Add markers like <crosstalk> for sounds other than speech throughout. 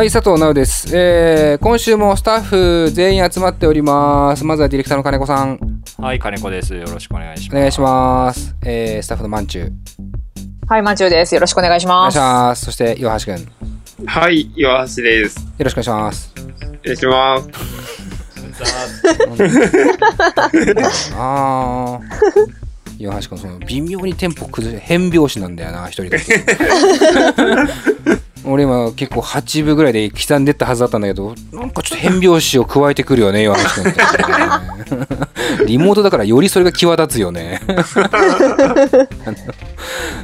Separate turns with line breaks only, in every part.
はい、佐藤直です。えー、今週もスタッフ全員集まっております。まずはディレクターの金子さん、
はい、金子です。よろしくお願いします。
お願いします。えー、スタッフのまんちゅう、
はい、まんちゅうです。よろしくお願いします。
お願いします。そして、岩橋くん、よ
はい、岩橋です。
ろしくお願いします。
お願いします。
あー、岩橋くん、その、微妙にテンポ崩れ、変拍子なんだよな、一人だけ。<laughs> 俺今結構8部ぐらいで刻んでったはずだったんだけどなんかちょっと変拍子を加えてくるよね岩橋君って、ね、<laughs> リモートだからよりそれが際立つよね。<laughs>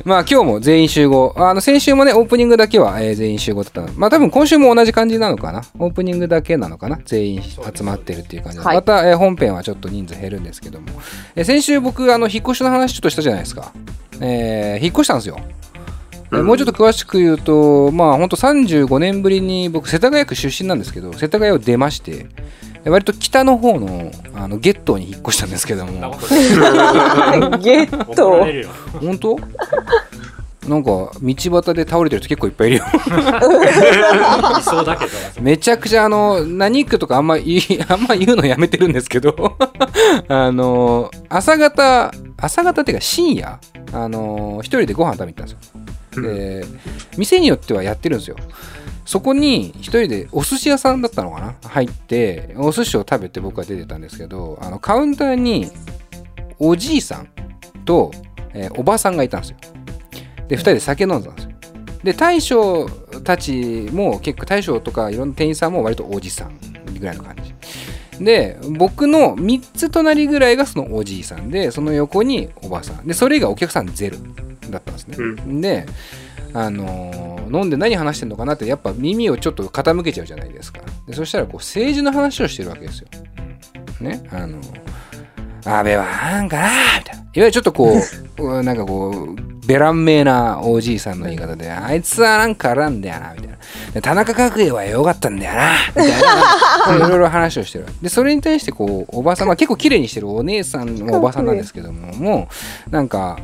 まあ今日も全員集合。あの先週もねオープニングだけは、えー全員集合だった。のまあ多分今週も同じ感じなのかな？オープニングだけなのかな？全員集まってるっていう感じで
はい。
また、えー本編はちょっと人数減るんですけども、えー先週僕あの引っ越しの話ちょっとしたじゃないですか。えー引っ越したんですよえもうちょっと詳しく言うと、まあ本当35年ぶりに僕、世田谷区出身なんですけど、世田谷を出まして、え割と北の方のあのゲットに引っ越したんですけども、<laughs>
ゲット。
本当？なんか道端で倒れてる人結構いっぱいいるよ。
いそうだけど。
めちゃくちゃあの何区とかあんま言い <laughs> あんま言うのやめてるんですけど <laughs> あの朝方朝方っていうか深夜あの一人でご飯食べに行ったんですよで店によってはやってるんですよ。そこに一人でお寿司屋さんだったのかな？入ってお寿司を食べて僕は出てたんですけどあのカウンターにおじいさんと、えーおばさんがいたんですよ。で2人で酒飲んでたんですよ。で大将たちも結構大将とかいろんな店員さんも割とおじさんぐらいの感じ。で僕の3つ隣ぐらいがそのおじいさんでその横におばさん。でそれ以外お客さんゼロ。だったんですね、
う
であのー飲んで何話してんのかなってやっぱ耳をちょっと傾けちゃうじゃないですか。でそしたらこう政治の話をしてるわけですよ。ねあの安倍はなんかなみたいな。いわゆるちょっとこうう <laughs> なんかこうベラン名なおじいさんの言い方で、あいつはなんかあらんだよなみたいな。で田中角栄は良かったんだよなみたいな。<laughs> いろいろ話をしてるでそれに対してこうおばさんは結構綺麗にしてるお姉さんのおばさんなんですけどももうなんか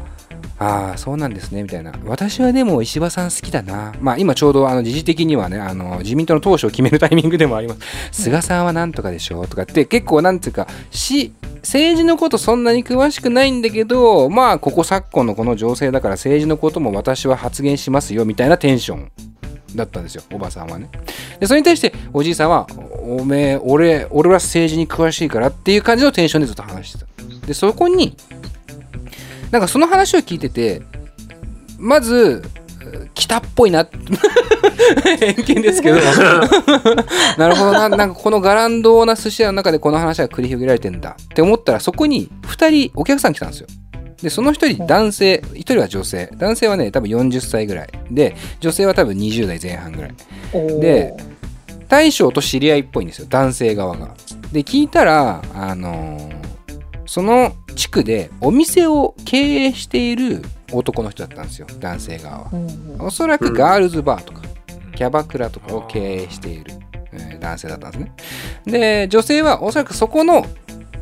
ああそうなんですねみたいな。私はでも石破さん好きだな。まあ今ちょうどあの時事的にはねあの自民党の党首を決めるタイミングでもあります。菅さんはなんとかでしょうとかって結構なんていうかし政治のことそんなに詳しくないんだけどまあここ昨今のこの情勢だから政治のことも私は発言しますよみたいなテンションだったんですよおばさんはね。でそれに対しておじいさんはおめえ俺俺は政治に詳しいからっていう感じのテンションでずっと話してた。でそこになんかその話を聞いててまず北っぽいな。<laughs> 偏見ですけど。<laughs> なるほどな。なんかこのガランドな寿司屋の中でこの話が繰り広げられてんだ。って思ったらそこに2人お客さん来たんですよ。でその1人男性。1人は女性。男性はね多分40歳ぐらい。で女性は多分20代前半ぐらい。で大将と知り合いっぽいんですよ。男性側が。で聞いたらあのーその地区でお店を経営している男の人だったんですよ男性側は。おそらくガールズバーとかキャバクラとかを経営している、えー男性だったんですね。で女性はおそらくそこの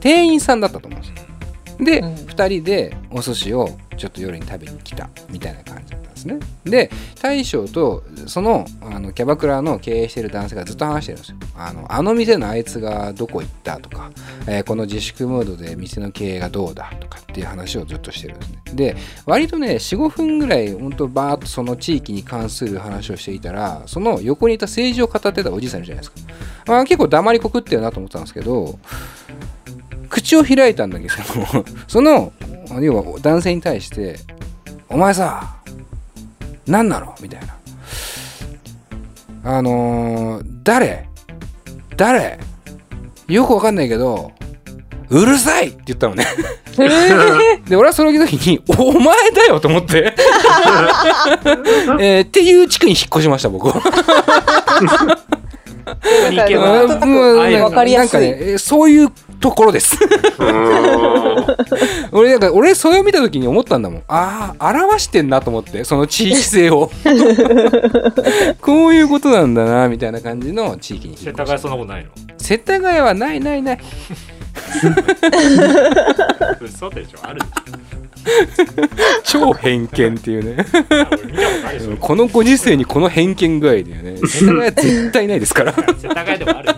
店員さんだったと思うんですよ。で、
うん。
2人でお寿司をちょっと夜に食べに来たみたいな感じだった。んですね。で大将とそのあのキャバクラの経営してる男性がずっと話してるんですよ。あのあの店のあいつがどこ行ったとか、えーこの自粛ムードで店の経営がどうだとかっていう話をずっとしてるんですね。で割とね45分ぐらい本当バーッとその地域に関する話をしていたらその横にいた政治を語ってたおじいさんいるじゃないですか、まあ、結構黙りこくってるなと思ったんですけど口を開いたんだけどその要は男性に対して「お前さ何なの?」みたいな「あのー、誰？誰？よくわかんないけどうるさい!」って言ったのね <laughs> で俺はその時に「お前だよ!」と思って、<laughs> えーっていう地区に引っ越しました僕 <laughs> は。
なんか
ねえーそういうところです。俺なんか俺それを見た時に思ったんだもん。ああ表してんなと思ってその地域性を。<laughs> こういうことなんだなみたいな感じの地域に
世田谷そんなことないの？
世田谷はないないない。
嘘でしょ？ある
超偏見っていうね。
こ
のご時世にこの偏見具合だよね。世田谷は絶対ないですから。
世田谷でもある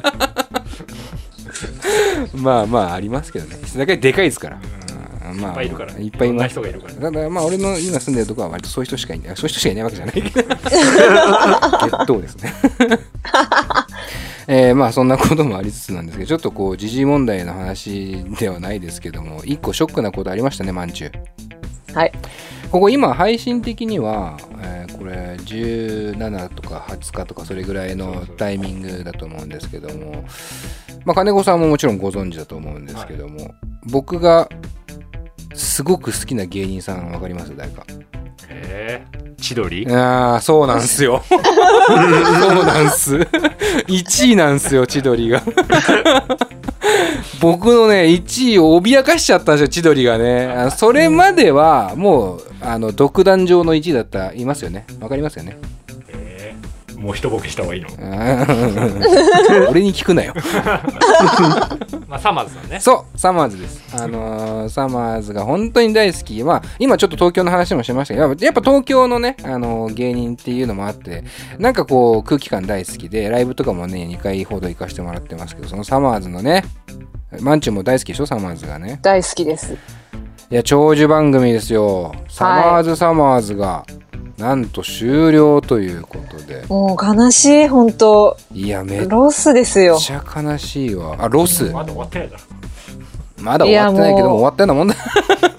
まあまあありますけどね。世田谷でかいですから、うん。まあ
いっぱいいるから
いっぱいいます。
ろんな人がいるから
ただまあ俺の今住んでるとこは割とそういう人しかいない。そういう人しかいないわけじゃないけど。<laughs> 決闘ですね。<laughs> えーまあそんなこともありつつなんですけどちょっとこう時事問題の話ではないですけども一個ショックなことありましたねまんちゅう
はい。
ここ今配信的には、えーこれ17とか20日とかそれぐらいのタイミングだと思うんですけどもまあ金子さんももちろんご存知だと思うんですけども、僕がすごく好きな芸人さんわかります？誰か。
えー、千鳥？
ああそうなんすよ。<laughs> そうなんす。1位なんすよ千鳥が。<laughs> 僕のね1位を脅かしちゃったんですよ千鳥がね。それまではもうあの独壇場の1位だったいますよね。わかりますよね？
えー、もう一ボケした方がいいの？<laughs>
俺に聞くなよ。<laughs>
まあサマーズさんね。
そうサマーズです。あのーサマーズが本当に大好き。まあ今ちょっと東京の話もしましたけどやっぱ東京のね、あのー芸人っていうのもあってなんかこう空気感大好きでライブとかもね2回ほど行かせてもらってますけどそのサマーズのねマンチュも大好きでしょ？サマーズがね。
大好きです。
いや長寿番組ですよ。サマーズサマーズが、なんと終了ということで
もう悲しい、本当
いやめっ
ロスですよ。
ちゃ悲しいわあロス？
まだ終わってないだろ
まだ終わってないけども終わったようなもんだ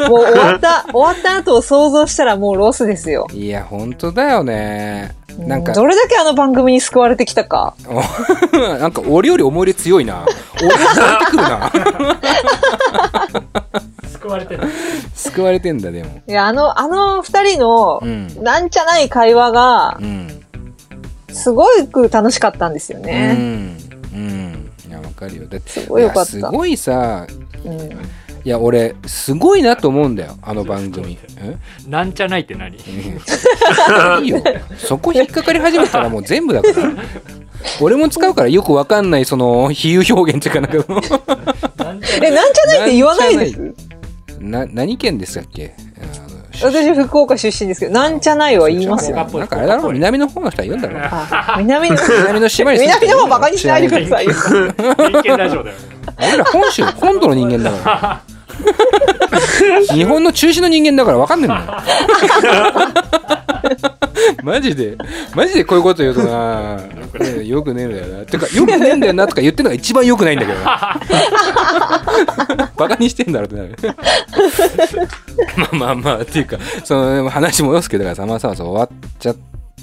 もう終わった、<laughs> 終わった後を想像したらもうロスですよ。
いや本当だよねなんか
どれだけあの番組に救われてきたか。<laughs>
なんか俺より思い入れ強いな。俺に変えてくるな。<laughs>
救われてる
救われてんだ、でも。
いや、あの、あの二人の
う、ん。
なんちゃない会話が
う、ん。
すごく楽しかったんですよ
う
ね。
ん。うん。いや、わかるよ。だって、
すごいよかった
やすごいさ、
うん。
いや、俺、すごいなと思うんだよ、あの番組。え？
なんちゃないって何？
いいよ。そこ引っかかり始めたらもう全部だから。俺も使うからよくわかんない、その、比喩表現っていうかなんか、<laughs>
なんちゃ
え、なんちゃないって言わないです？
な、何県でしたっけ？あの
私、福岡出身ですけど、なんちゃないは言いますよ。
なんかあれだろ？南の方の人は言うんだろう。
あ南の、
南の島に
南の方バカにしないでくださいよ。
人間ラジオだよ。
俺ら本州本土の人間だから。<laughs> 日本の中心の人間だから分かんねえんだよマジで？マジでこういうこと言うとな。ね。よくねえんだよな。てかよくねえんだよなとか言ってるのが一番よくないんだけど。な <laughs> バカにしてんだろってなる。まあまあまあっていうかその話戻すけどだからサマーサマーズ終わっちゃ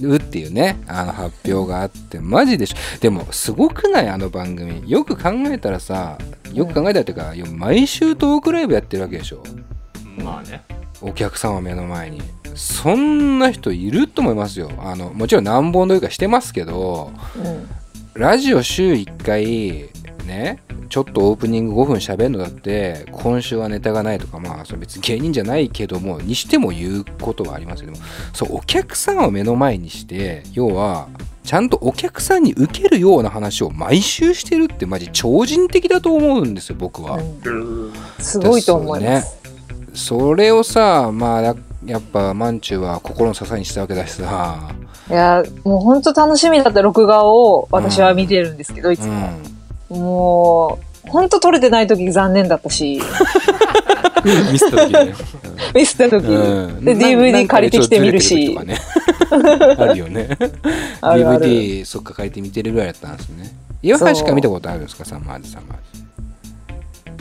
うっていうね。あの発表があってマジでしょ。でもすごくない？あの番組。よく考えたらさよく考えたらっていうか毎週トークライブやってるわけでしょ
まあね。
お客様目の前に。そんな人いると思いますよ。あのもちろん何本撮りかしてますけど
うん。
ラジオ週1回ねちょっとオープニング5分喋るのだって今週はネタがないとかまあそれ別に芸人じゃないけどもにしても言うことはありますけどもそうお客さんを目の前にして要はちゃんとお客さんに受けるような話を毎週してるってマジ超人的だと思うんですよ僕は。
うん。
うん。
すごいと思います。
それをさまあややっぱマンチュは心の支えにしたわけだしさ、
いや、もう本当楽しみだった録画を私は見てるんですけど、いつ
う
も。
ん、
もう、本当撮れてない時残念だったし、
ミスった時ね。<laughs>
ミスった時。
うん
で、
な
DVD 借りてきてみるし。
ね <laughs> あるよね。<laughs>
あるある
DVD そっか借りて見てるぐらいだったんですね。岩橋しか見たことあるんですかサマーズサマーズ。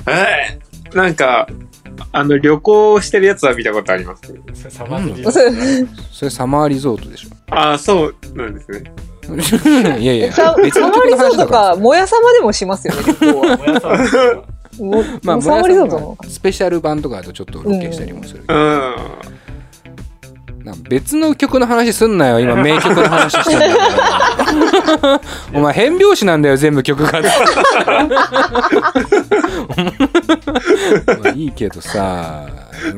えーなんか、あの、旅行してるやつは見たことあります？
サマーズリ
そう
それサマーリゾートでしょ。
ああ、そうなんですね。<laughs>
いやいや、
サマリゾート
か
もやさまでもしますよね、旅行は。
もやさん
も <laughs>
まあ、
サマリゾートの
スペシャル版とかだとちょっとロケしたりもするけど、
うん。
別の曲の話すんなよ。今名曲の話してんだから <laughs> お前変拍子なんだよ全部曲が。<laughs> まあいいけどさ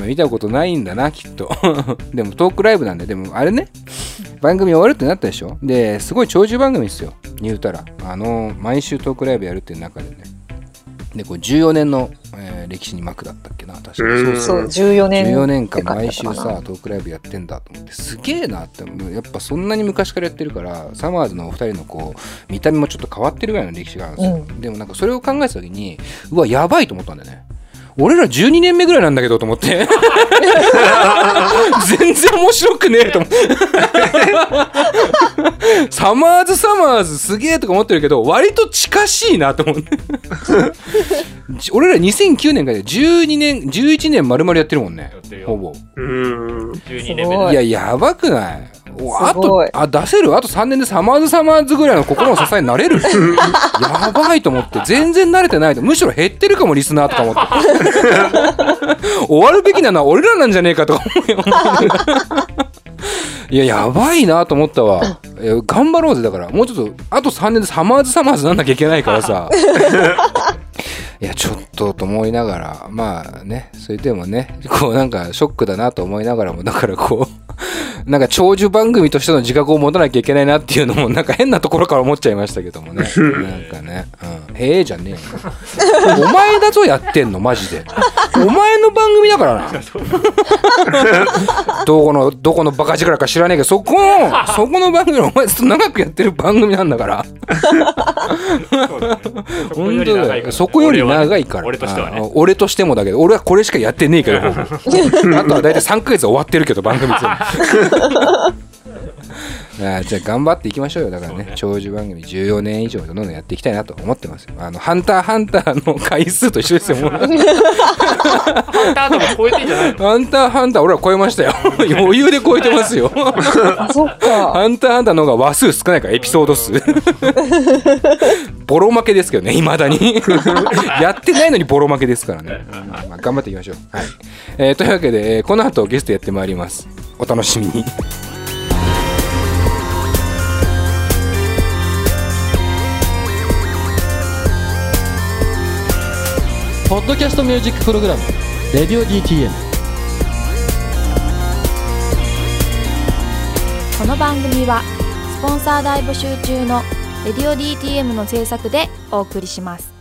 見たことないんだなきっと。<laughs> でもトークライブなんででもあれね番組終わるってなったでしょ？ですごい長寿番組ですよ。言うたら。あの毎週トークライブやるっていう中でねでこう14年の、えー歴史に幕だったっけな確か。
うん
そう、14年。
14年間毎週さトークライブやってんだと思って。すげえなってもう。やっぱそんなに昔からやってるからサマーズのお二人のこう見た目もちょっと変わってるぐらいの歴史があるんですよ、でもなんかそれを考えた時にうわやばいと思ったんだよね俺ら12年目ぐらいなんだけどと思って。<laughs> 全然面白くねえと思ってサマーズサマーズすげえとか思ってるけど割と近しいなと思って俺ら2009年から12年11年丸々やってるもんね。ほぼ。
うん。
12年目
いややばくない？おあとあ出せる？あと3年でサマーズサマーズぐらいの心の支えになれる？<laughs> やばいと思って。全然慣れてないと。むしろ減ってるかもリスナーとか思って。<laughs> 終わるべきなのは俺らなんじゃねえかとか思うよ。<laughs> いややばいなと思ったわ。頑張ろうぜだから。もうちょっとあと3年でサマーズサマーズなんなきゃいけないからさ。いやちょっとと思いながら。まあねそれでもねこうなんかショックだなと思いながらもだからこうなんか長寿番組としての自覚を持たなきゃいけないなっていうのもなんか変なところから思っちゃいましたけどもね。<laughs> なんかね、うん、へえじゃねえよ。お前だぞやってんのマジで。お前の番組だからな。<laughs> どこのどこのバカ力か知らねえけどそこの <laughs> そこの番組お前ずっと長くやってる番組なんだから。本当だよそこより長いから。
俺としては
あ
ね
俺としてもだけど俺はこれしかやってねえけどあとは大体3ヶ月で終わってるけど番組全部 <laughs> あーじゃあ頑張っていきましょうよ。だからね長寿番組14年以上どんどんやっていきたいなと思ってます。よあのハンターハンターの回数と一緒ですよ。も <laughs> う
ハンターとも超えてんじゃないの？
ハンターハンター俺ら超えましたよ。<laughs> 余裕で超えてますよ。
あ、そっか。
ハンターハンターの方が話数少ないからエピソード数。ボロ負けですけどねいまだに。やってないのにボロ負けですからね、まあ、頑張っていきましょう、はい。えーというわけで、えーこの後ゲストやってまいりますお楽しみに。
ポッドキャストミュージックプログラム「レディオ DTM」
この番組はスポンサー大募集中の「レディオ DTM」の制作でお送りします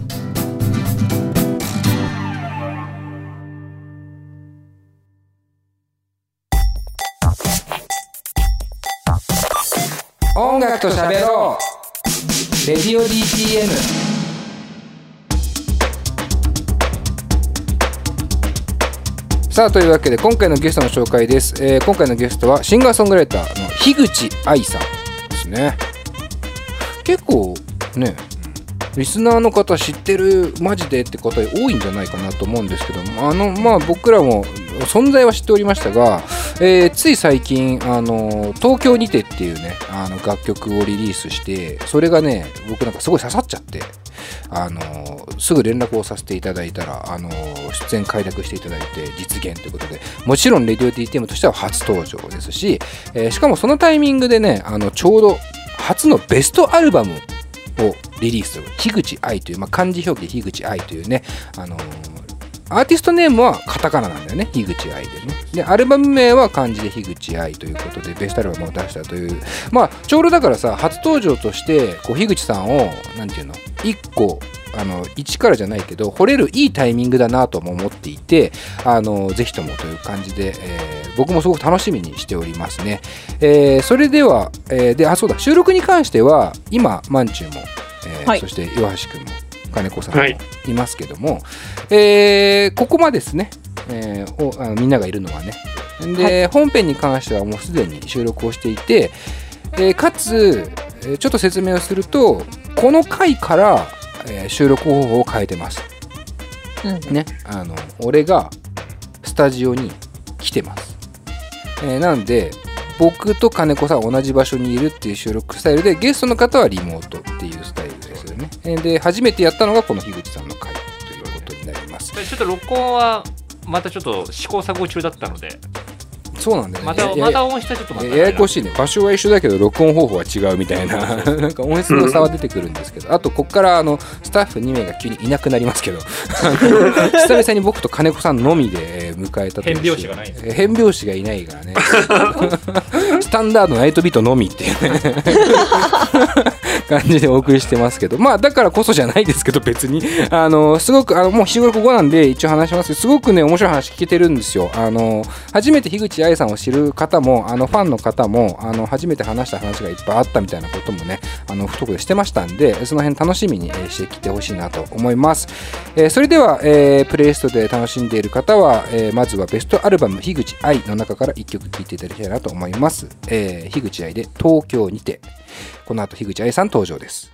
と喋ろう。レディオ DTM さあというわけで今回のゲストの紹介です、えー今回のゲストはシンガーソングライターの樋口愛さんですね。結構ねリスナーの方知ってるマジでって方多いんじゃないかなと思うんですけどもあのまあ僕らも存在は知っておりましたが、えーつい最近あの東京にてっていうねあの楽曲をリリースしてそれがね僕なんかすごい刺さっちゃってあのすぐ連絡をさせていただいたらあの出演快諾していただいて実現ということでもちろんレディオ DTM としては初登場ですし、えーしかもそのタイミングでねあのちょうど初のベストアルバムをリリースする。樋口愛という、まあ、漢字表記で樋口愛というね、あのーアーティストネームはカタカナなんだよね。樋口愛でね。でアルバム名は漢字で樋口愛ということでベストアルバムを出したという。まあちょうどだからさ初登場としてこう樋口さんをなんていうの？一個あの一からじゃないけど惚れるいいタイミングだなとも思っていてあのぜひともという感じで、えー僕もすごく楽しみにしておりますね、えーそれでは、えーであそうだ。収録に関しては今まんちゅうも、えー
はい。
そして岩橋君も金子さんも
はい。
いますけども、えーここまでですね、えーおあのみんながいるのはね。で、本編に関してはもうすでに収録をしていて、えーかつ、えーちょっと説明をするとこの回から、えー収録方法を変えてます。
うん。
ね。あの俺がスタジオに来てます、えーなんで僕と金子さんは同じ場所にいるっていう収録スタイルでゲストの方はリモートっていうスタイルね。えーで初めてやったのがこの樋口さんの回ということになります。
ちょっと録音はまたちょっと試行錯誤中だったので、
そうなんだよね。
また、また音質はちょっとまた。
やややこしいね。場所は一緒だけど録音方法は違うみたいな。<laughs> なんか音質の差は出てくるんですけど。あとこっからあのスタッフ2名が急にいなくなりますけど。<laughs> 久々に僕と金子さんのみでえー迎えた
変拍子がない
変拍子がいないからね <laughs> スタンダードナイトビートのみっていうね。<laughs> 感じでお送りしてますけど。まあだからこそじゃないですけど別に。あのすごくあのもう日頃ここなんで一応話します。けどすごくね面白い話聞けてるんですよ。あの初めて樋口愛さんを知る方もあのファンの方もあの初めて話した話がいっぱいあったみたいなこともねあの太くでしてましたんでその辺楽しみに、えーしてきてほしいなと思います、えーそれでは、えープレイリストで楽しんでいる方は、えーまずはベストアルバム樋口愛の中から1曲聴いていただきたいなと思います、えー、樋口愛で東京にて。この後樋口愛さん登場です。